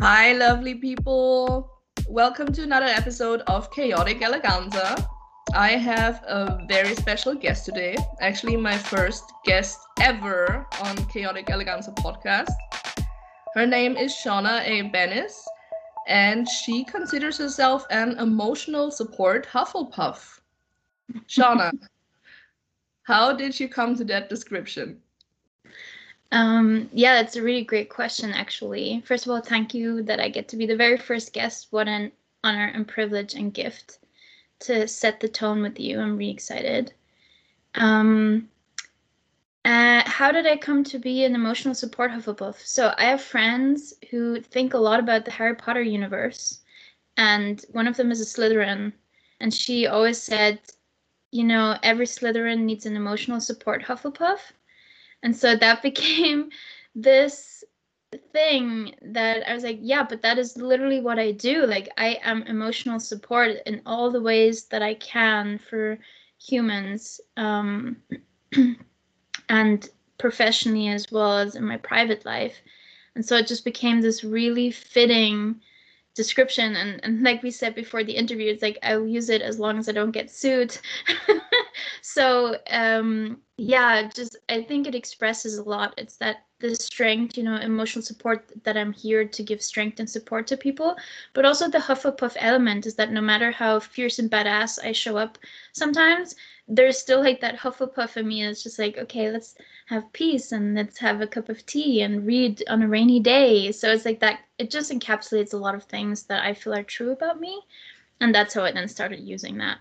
Hi, lovely people. Welcome to another episode of Chaotic Eleganza. I have a very special guest today. Actually, my first guest ever on Chaotic Eleganza podcast. Her name is Shauna A. Bennis, and she considers herself an emotional support Hufflepuff. Shauna, how did you come to that description? Um, yeah, that's a really great question, actually. First of all, thank you that I get to be the very first guest. What an honor and privilege and gift to set the tone with you. I'm really excited. Um, uh, how did I come to be an emotional support Hufflepuff? So I have friends who think a lot about the Harry Potter universe, and one of them is a Slytherin, and she always said, you know, every Slytherin needs an emotional support Hufflepuff and so that became this thing that I was like, yeah, but that is literally what I do. Like, I am emotional support in all the ways that I can for humans, um, and professionally as well as in my private life. And so it just became this really fitting description and, and like we said before the interview it's like i'll use it as long as i don't get sued so um yeah just i think it expresses a lot it's that the strength you know emotional support that i'm here to give strength and support to people but also the hufflepuff element is that no matter how fierce and badass i show up sometimes there's still like that hufflepuff in me it's just like okay let's have peace and let's have a cup of tea and read on a rainy day. So it's like that, it just encapsulates a lot of things that I feel are true about me. And that's how I then started using that.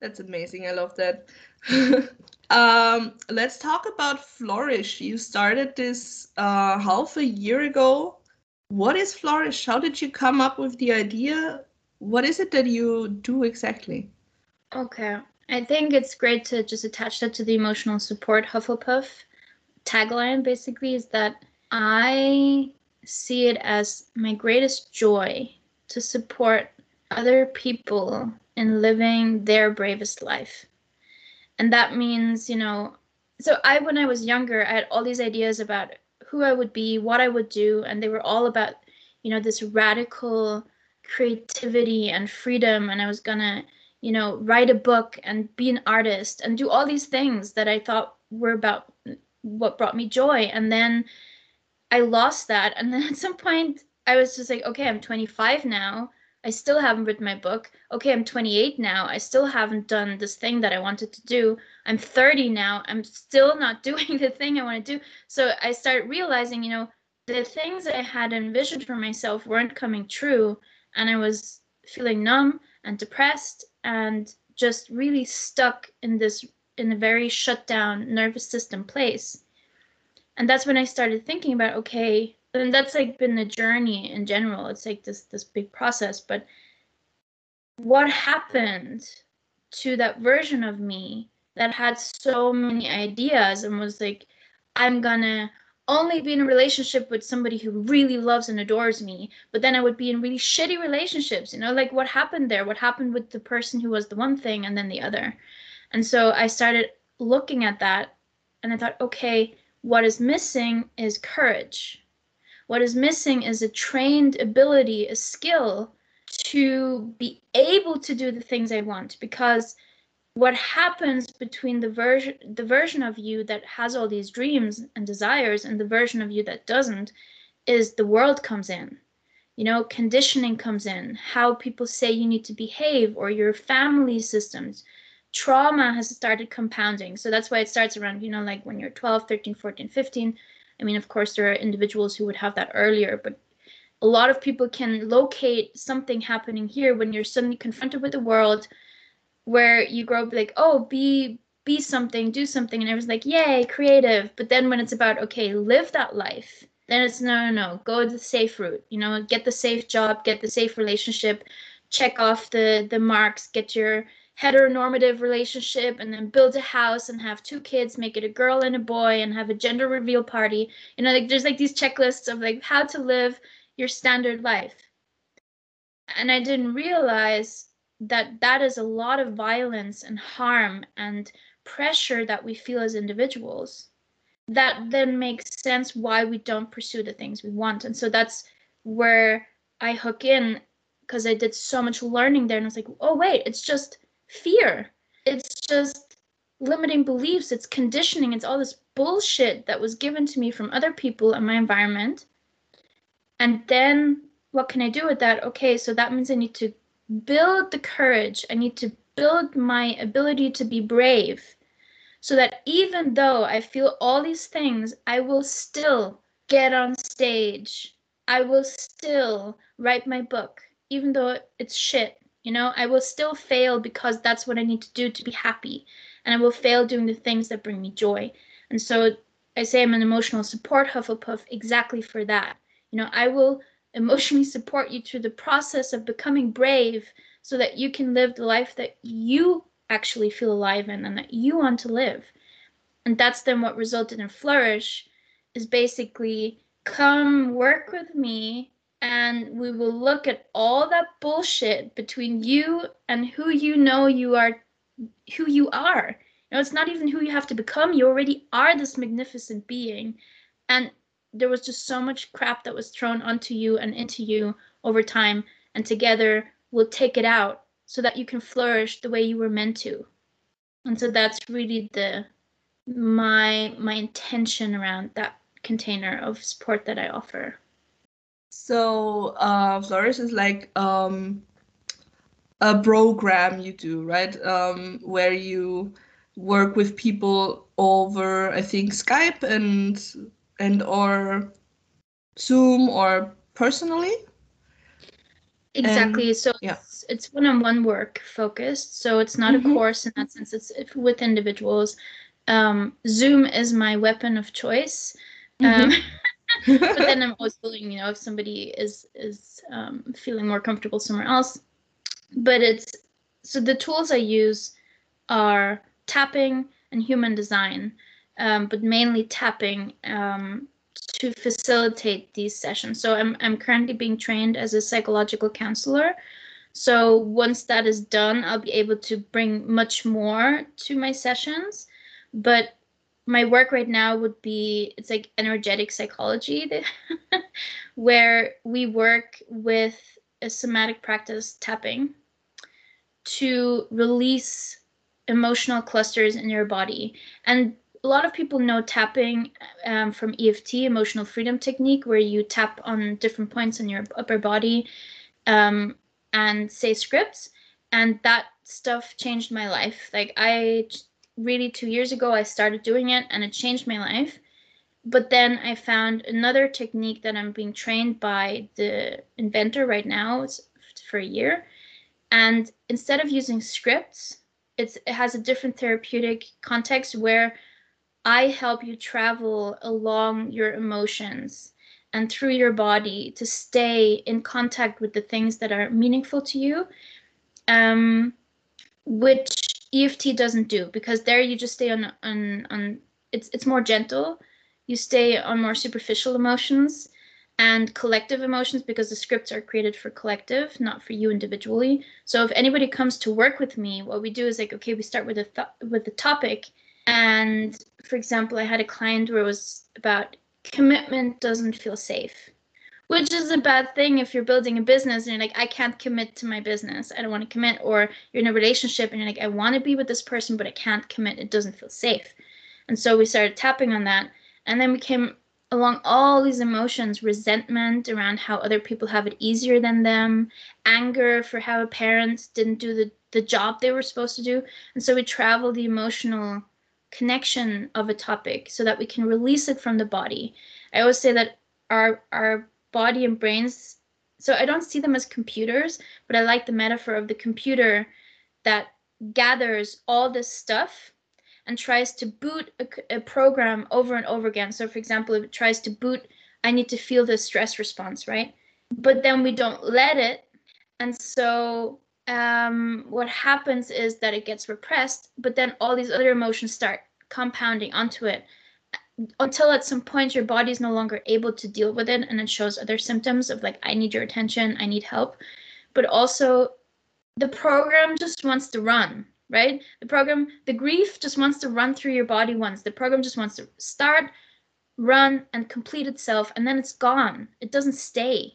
That's amazing. I love that. um, let's talk about Flourish. You started this uh, half a year ago. What is Flourish? How did you come up with the idea? What is it that you do exactly? Okay. I think it's great to just attach that to the emotional support Hufflepuff tagline basically is that I see it as my greatest joy to support other people in living their bravest life. And that means, you know, so I, when I was younger, I had all these ideas about who I would be, what I would do, and they were all about, you know, this radical creativity and freedom. And I was gonna you know, write a book and be an artist and do all these things that I thought were about what brought me joy. And then I lost that. And then at some point, I was just like, okay, I'm 25 now. I still haven't written my book. Okay, I'm 28 now. I still haven't done this thing that I wanted to do. I'm 30 now. I'm still not doing the thing I want to do. So I start realizing, you know, the things I had envisioned for myself weren't coming true. And I was feeling numb and depressed and just really stuck in this in a very shut down nervous system place and that's when i started thinking about okay and that's like been the journey in general it's like this this big process but what happened to that version of me that had so many ideas and was like i'm gonna only be in a relationship with somebody who really loves and adores me, but then I would be in really shitty relationships, you know, like what happened there? What happened with the person who was the one thing and then the other? And so I started looking at that and I thought, okay, what is missing is courage. What is missing is a trained ability, a skill to be able to do the things I want because what happens between the version the version of you that has all these dreams and desires and the version of you that doesn't is the world comes in. You know conditioning comes in. How people say you need to behave or your family systems. Trauma has started compounding. So that's why it starts around you know like when you're 12 13 14 15 i mean of course there are individuals who would have that earlier but a lot of people can locate something happening here when you're suddenly confronted with the world where you grow up like, oh, be be something, do something, and was like, yay, creative. But then when it's about okay, live that life, then it's no, no, no, go the safe route. You know, get the safe job, get the safe relationship, check off the the marks, get your heteronormative relationship, and then build a house and have two kids, make it a girl and a boy, and have a gender reveal party. You know, like there's like these checklists of like how to live your standard life. And I didn't realize that that is a lot of violence and harm and pressure that we feel as individuals that then makes sense why we don't pursue the things we want and so that's where I hook in because I did so much learning there and I was like, oh wait, it's just fear. It's just limiting beliefs, it's conditioning, it's all this bullshit that was given to me from other people in my environment. And then what can I do with that? Okay, so that means I need to build the courage. I need to build my ability to be brave so that even though I feel all these things, I will still get on stage. I will still write my book, even though it's shit. You know, I will still fail because that's what I need to do to be happy. And I will fail doing the things that bring me joy. And so I say I'm an emotional support Hufflepuff exactly for that. You know, I will emotionally support you through the process of becoming brave so that you can live the life that you actually feel alive in and that you want to live. And that's then what resulted in Flourish is basically come work with me and we will look at all that bullshit between you and who you know you are who you are. You know, it's not even who you have to become. You already are this magnificent being. And there was just so much crap that was thrown onto you and into you over time. And together we'll take it out so that you can flourish the way you were meant to and so that's really the my my intention around that container of support that i offer so uh flourish is like um a program you do right? Um where you work with people over i think skype and and or zoom or personally. Exactly. And, so yeah. it's one-on-one work focused. So it's not mm-hmm. a course in that sense. It's with individuals. Um, zoom is my weapon of choice. Um, mm-hmm. but then i'm always willing you know if somebody is is um, feeling more comfortable somewhere else but it's so the tools i use are tapping and human design um, but mainly tapping um, to facilitate these sessions. So I'm I'm currently being trained as a psychological counselor. So once that is done, I'll be able to bring much more to my sessions. But my work right now would be it's like energetic psychology where we work with a somatic practice tapping to release emotional clusters in your body and a lot of people know tapping um, from EFT, emotional freedom technique, where you tap on different points in your upper body um, and say scripts. And that stuff changed my life. Like, I really, two years ago, I started doing it and it changed my life. But then I found another technique that I'm being trained by the inventor right now for a year. And instead of using scripts, it has a different therapeutic context where I help you travel along your emotions and through your body to stay in contact with the things that are meaningful to you, um, which EFT doesn't do because there you just stay on on on. It's it's more gentle. You stay on more superficial emotions and collective emotions because the scripts are created for collective, not for you individually. So if anybody comes to work with me, what we do is like, okay, we start with a th- with the topic and for example, I had a client where it was about commitment doesn't feel safe, which is a bad thing if you're building a business and you're like, I can't commit to my business. I don't want to commit. Or you're in a relationship and you're like, I want to be with this person, but I can't commit. It doesn't feel safe. And so we started tapping on that. And then we came along all these emotions resentment around how other people have it easier than them, anger for how parents didn't do the, the job they were supposed to do. And so we travel the emotional connection of a topic so that we can release it from the body. I always say that our our body and brains so I don't see them as computers, but I like the metaphor of the computer that gathers all this stuff and tries to boot a, a, program over and over again. So, for example, if it tries to boot, I need to feel the stress response, right? But then we don't let it. And so um, what happens is that it gets repressed, but then all these other emotions start compounding onto it until at some point your body is no longer able to deal with it and it shows other symptoms of like, I need your attention, I need help. But also, the program just wants to run, right? The program, the grief just wants to run through your body once. The program just wants to start, run, and complete itself, and then it's gone. It doesn't stay.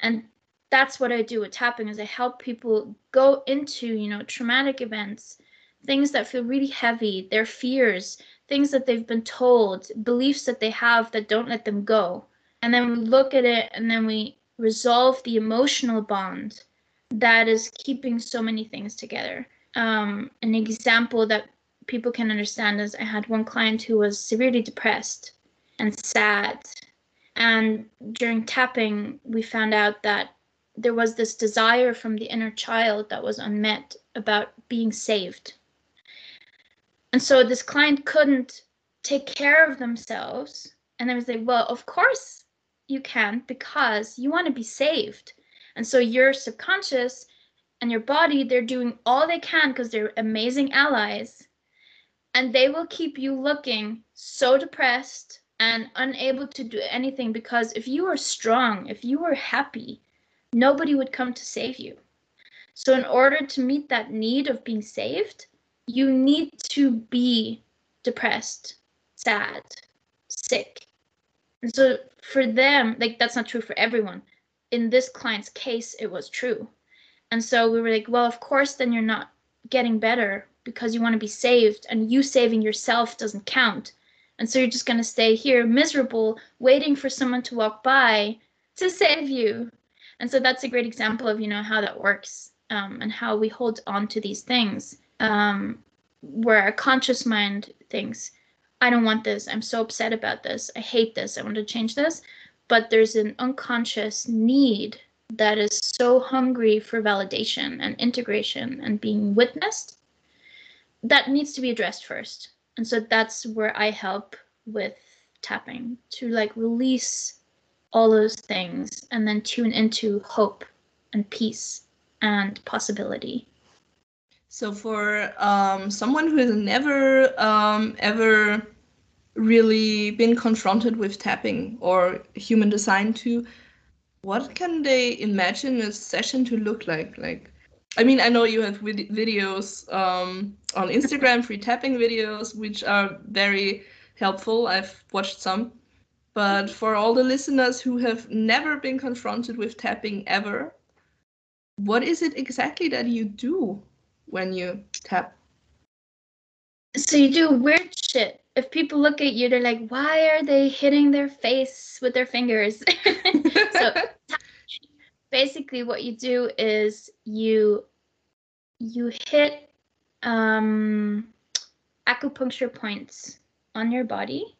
And that's what I do with tapping is I help people go into, you know, traumatic events, things that feel really heavy, their fears, things that they've been told, beliefs that they have that don't let them go. And then we look at it and then we resolve the emotional bond that is keeping so many things together. Um, an example that people can understand is I had one client who was severely depressed and sad. And during tapping, we found out that there was this desire from the inner child that was unmet about being saved. And so this client couldn't take care of themselves. And I was like, well, of course you can't because you want to be saved. And so your subconscious and your body, they're doing all they can because they're amazing allies. And they will keep you looking so depressed and unable to do anything because if you are strong, if you are happy, nobody would come to save you. So, in order to meet that need of being saved, you need to be depressed, sad, sick. And so, for them, like that's not true for everyone. In this client's case, it was true. And so we were like, well, of course, then you're not getting better because you want to be saved, and you saving yourself doesn't count. And so you're just going to stay here miserable, waiting for someone to walk by to save you and so that's a great example of you know how that works um, and how we hold on to these things um, where our conscious mind thinks i don't want this. I'm so upset about this. I hate this. I want to change this. But there's an unconscious need that is so hungry for validation and integration and being witnessed that needs to be addressed first. And so that's where i help with tapping to like release all those things and then tune into hope and peace and possibility. So, for um, someone who has never um, ever really been confronted with tapping or human design to, what can they imagine a session to look like? Like, I mean, I know you have vid- videos um, on Instagram, free tapping videos, which are very helpful. I've watched some. But for all the listeners who have never been confronted with tapping ever, what is it exactly that you do when you tap? So you do weird shit. If people look at you, they're like, why are they hitting their face with their fingers? so basically what you do is you you hit um, acupuncture points on your body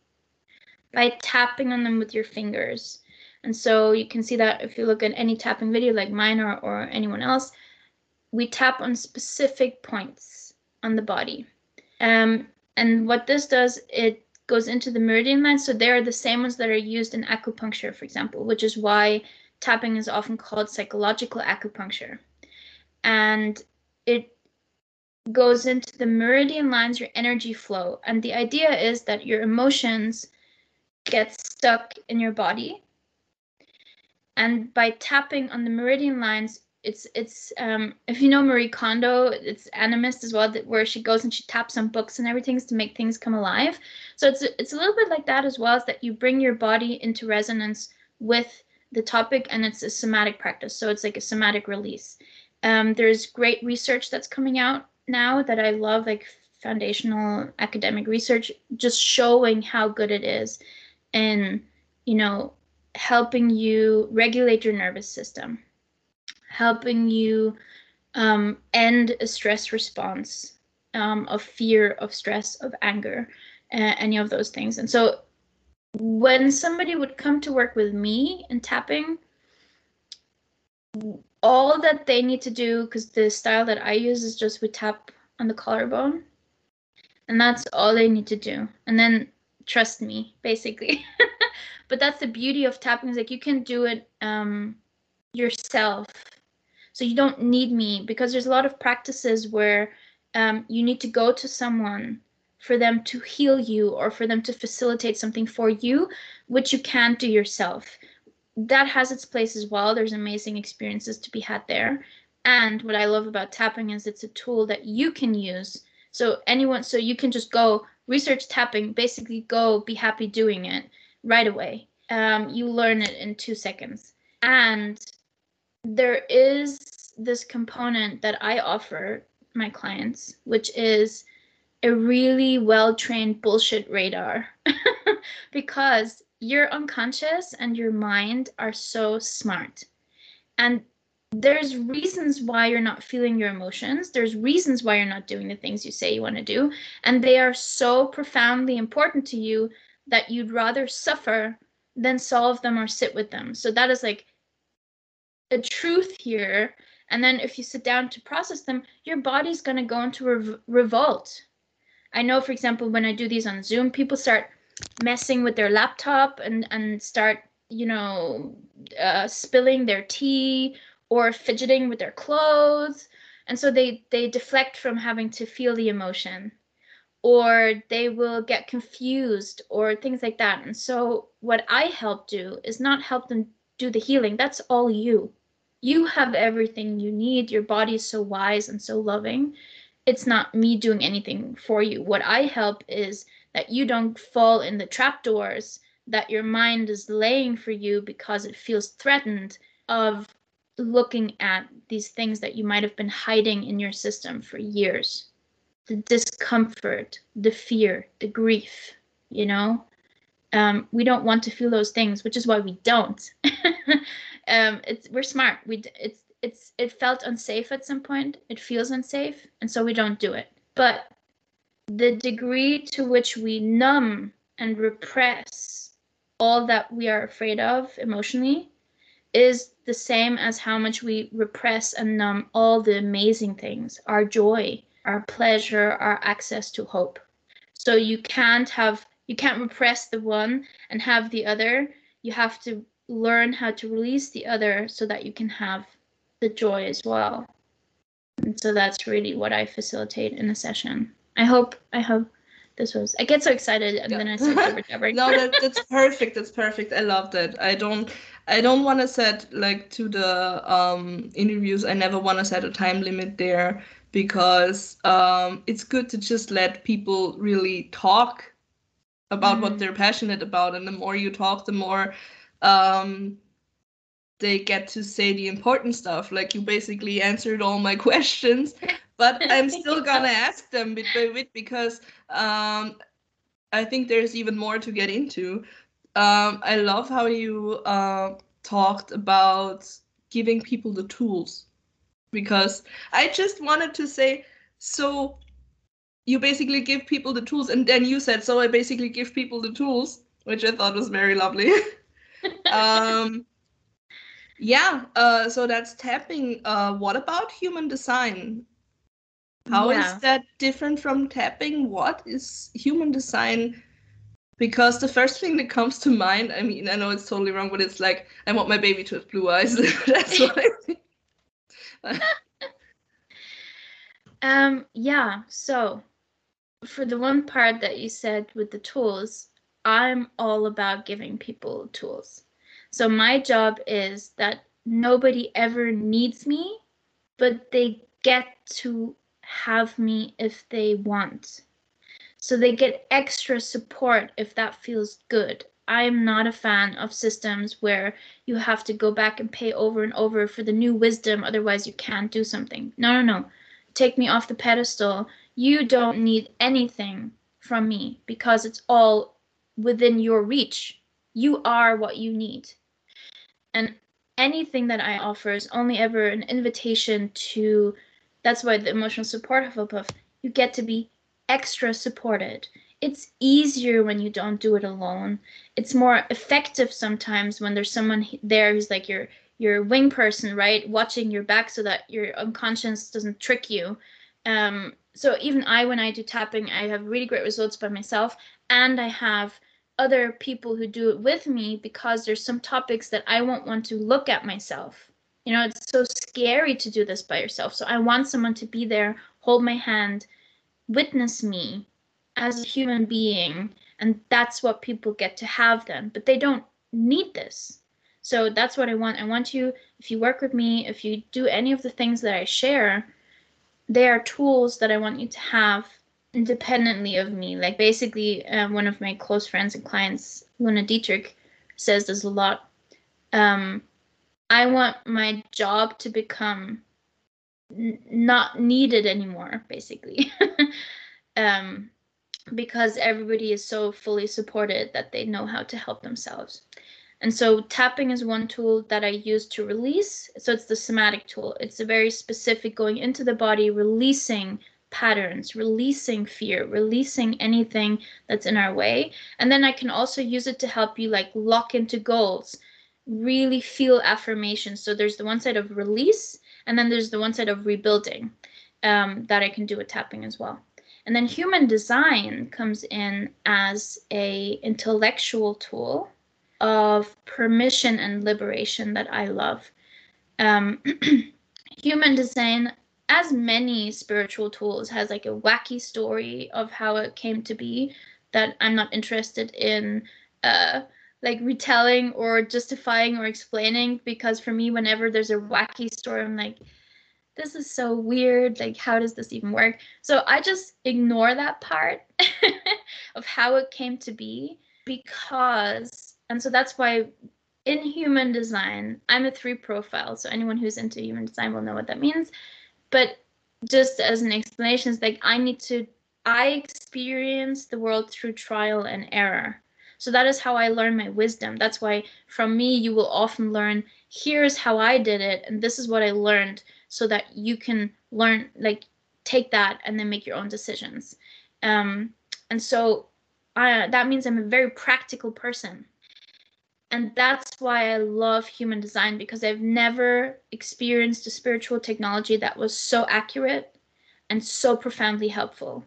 by tapping on them with your fingers. And so you can see that if you look at any tapping video like mine or, or anyone else, we tap on specific points on the body. Um, and what this does, it goes into the meridian lines. So they are the same ones that are used in acupuncture, for example, which is why tapping is often called psychological acupuncture. And it goes into the meridian lines, your energy flow. And the idea is that your emotions get stuck in your body. And by tapping on the meridian lines, it's it's um, if you know Marie Kondo, it's animist as well, that where she goes and she taps on books and everything to make things come alive. So it's it's a little bit like that as well, is that you bring your body into resonance with the topic, and it's a somatic practice. So it's like a somatic release. Um, there's great research that's coming out now that I love, like foundational academic research, just showing how good it is and you know helping you regulate your nervous system helping you um, end a stress response um, of fear of stress of anger uh, any of those things. And so when somebody would come to work with me and tapping all that they need to do because the style that i use is just we tap on the collarbone and that's all they need to do. And then trust me basically. But that's the beauty of tapping is like you can do it um, yourself so you don't need me because there's a lot of practices where um, you need to go to someone for them to heal you or for them to facilitate something for you which you can't do yourself that has its place as well there's amazing experiences to be had there and what i love about tapping is it's a tool that you can use so anyone so you can just go research tapping, basically go be happy doing it right away. Um, you learn it in two seconds. And there is this component that I offer my clients, which is a really well trained bullshit radar because your unconscious and your mind are so smart. And there's reasons why you're not feeling your emotions. There's reasons why you're not doing the things you say you want to do. And they are so profoundly important to you that you'd rather suffer than solve them or sit with them. So that is like a truth here. And then if you sit down to process them, your body's going to go into rev- revolt. I know, for example, when I do these on Zoom, people start messing with their laptop and, and start, you know, uh, spilling their tea or fidgeting with their clothes. And so they, they deflect from having to feel the emotion or they will get confused or things like that. And so what I help do is not help them do the healing. That's all you. You have everything you need. Your body is so wise and so loving. It's not me doing anything for you. What I help is that you don't fall in the trapdoors that your mind is laying for you because it feels threatened of looking at these things that you might have been hiding in your system for years the discomfort, the fear, the grief, you know? Um, we don't want to feel those things, which is why we don't. um, it's we're smart. We it's it's it felt unsafe at some point. It feels unsafe, and so we don't do it. But the degree to which we numb and repress all that we are afraid of emotionally is the same as how much we repress and numb all the amazing things, our joy, our pleasure, our access to hope. So you can't have you can't repress the one and have the other. You have to learn how to release the other so that you can have the joy as well. And so that's really what I facilitate in a session. I hope I hope this was I get so excited and yeah. then I start jabbering. no, that, that's perfect. That's perfect. I love that. I don't I don't want to set like to the um interviews. I never want to set a time limit there because um, it's good to just let people really talk about mm. what they're passionate about and the more you talk the more um, they get to say the important stuff like you basically answered all my questions but i'm still gonna ask them bit by bit because um, i think there's even more to get into um, i love how you uh, talked about giving people the tools because I just wanted to say so you basically give people the tools and then you said so I basically give people the tools which I thought was very lovely. um yeah, uh so that's tapping. Uh what about human design? How yeah. is that different from tapping? What is human design? Because the first thing that comes to mind, I mean, I know it's totally wrong, but it's like I want my baby to have blue eyes. that's what I think. um, yeah, so for the one part that you said with the tools, I'm all about giving people tools. So my job is that nobody ever needs me, but they get to have me if they want. So they get extra support if that feels good. I'm not a fan of systems where you have to go back and pay over and over for the new wisdom, otherwise, you can't do something. No, no, no. Take me off the pedestal. You don't need anything from me because it's all within your reach. You are what you need. And anything that I offer is only ever an invitation to that's why the emotional support Hufflepuff, you get to be extra supported it's easier when you don't do it alone. It's more effective sometimes when there's someone there who's like your your wing person, right, watching your back so that your unconscious doesn't trick you. Um, so even I, when I do tapping, I have really great results by myself, and I have other people who do it with me because there's some topics that I won't want to look at myself. You know, it's so scary to do this by yourself. So I want someone to be there, hold my hand, witness me, as a human being and that's what people get to have then but they don't need this so that's what i want i want you if you work with me if you do any of the things that i share they are tools that i want you to have independently of me like basically uh, one of my close friends and clients luna dietrich says this a lot um, I want my job to become n- not needed anymore, basically. um, because everybody is so fully supported that they know how to help themselves. And so tapping is one tool that I use to release. So it's the somatic tool. It's a very specific going into the body, releasing patterns, releasing fear, releasing anything that's in our way. And then I can also use it to help you like lock into goals, really feel affirmation. So there's the one side of release, and then there's the one side of rebuilding um, that I can do with tapping as well. And then human design comes in as a intellectual tool of permission and liberation that I love. Um, human design, as many spiritual tools, has like a wacky story of how it came to be that I'm not interested in. Uh, like retelling or justifying or explaining because for me whenever there's a wacky story i'm like this is so weird like how does this even work so i just ignore that part of how it came to be because and so that's why in human design, I'm a three profile. So anyone who's into human design will know what that means. But just as an explanation, it's like I need to, I experience the world through trial and error. So that is how I learn my wisdom. That's why from me, you will often learn, here's how I did it, and this is what I learned, so that you can learn, like, take that and then make your own decisions. Um, and so I, that means I'm a very practical person and that's why I love human design because I've never experienced a spiritual technology that was so accurate and so profoundly helpful.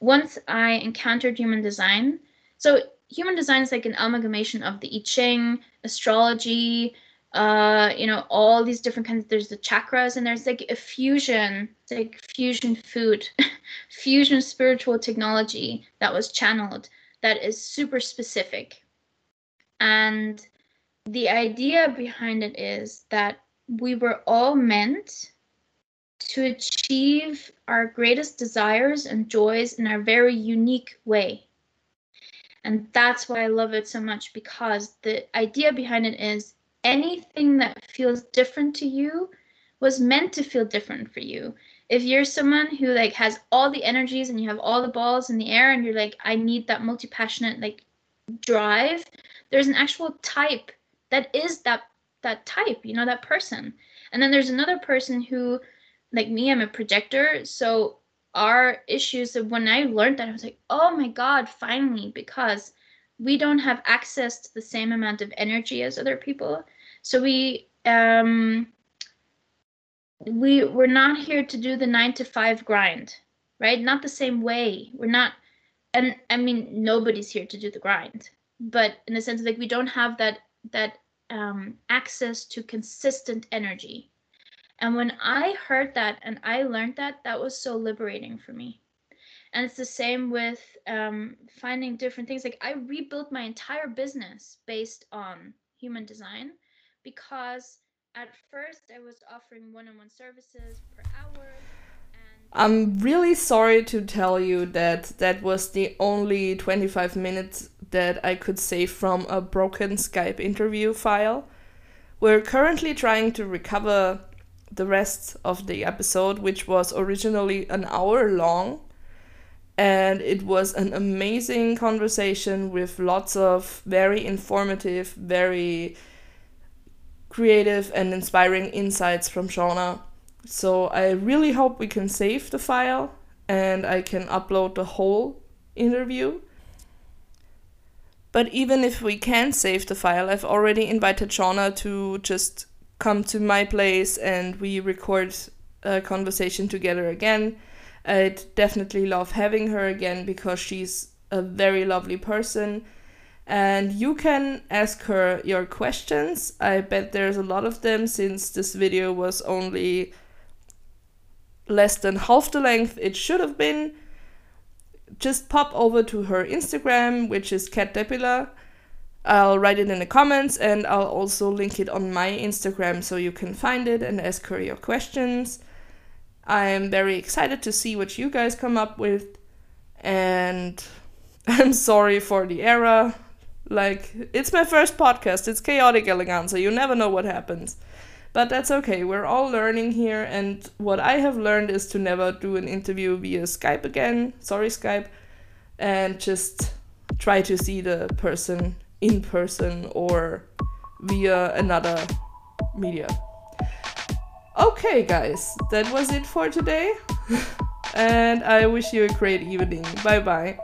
Once I encountered human design, so human design is like an amalgamation of the I Ching, astrology, uh, you know, all these different kinds. There's the chakras, and there's like a fusion, it's like fusion food, fusion spiritual technology that was channeled that is super specific and the idea behind it is that we were all meant to achieve our greatest desires and joys in our very unique way. And that's why I love it so much because the idea behind it is anything that feels different to you was meant to feel different for you. If you're someone who like has all the energies and you have all the balls in the air and you're like I need that multi-passionate like drive, there's an actual type that is that that type you know that person. And then there's another person who like me i'm a projector. So our issues of when i learned that i was like oh my god finally because we don't have access to the same amount of energy as other people. So we um we we're not here to do the 9 to 5 grind right? Not the same way. We're not and i mean nobody's here to do the grind but in the sense like we don't have that that um, access to consistent energy. And when I heard that and I learned that, that was so liberating for me. And it's the same with um, finding different things. Like I rebuilt my entire business based on human design because at first I was offering one on one services per hour. I'm really sorry to tell you that that was the only 25 minutes that I could save from a broken Skype interview file. We're currently trying to recover the rest of the episode, which was originally an hour long. And it was an amazing conversation with lots of very informative, very creative, and inspiring insights from Shauna. So I really hope we can save the file and I can upload the whole interview. But even if we can save the file, I've already invited Shauna to just come to my place and we record a conversation together again. I'd definitely love having her again because she's a very lovely person. And you can ask her your questions. I bet there's a lot of them since this video was only less than half the length it should have been just pop over to her Instagram, which is catdepillar. I'll write it in the comments and I'll also link it on my Instagram so you can find it and ask her your questions. I'm very excited to see what you guys come up with, and I'm sorry for the error. Like, it's my first podcast. It's chaotic eleganza. You never know what happens. But that's okay. We're all learning here. And what I have learned is to never do an interview via Skype again. Sorry, Skype. And just try to see the person in person or via another media. Okay, guys, that was it for today. and I wish you a great evening. Bye bye.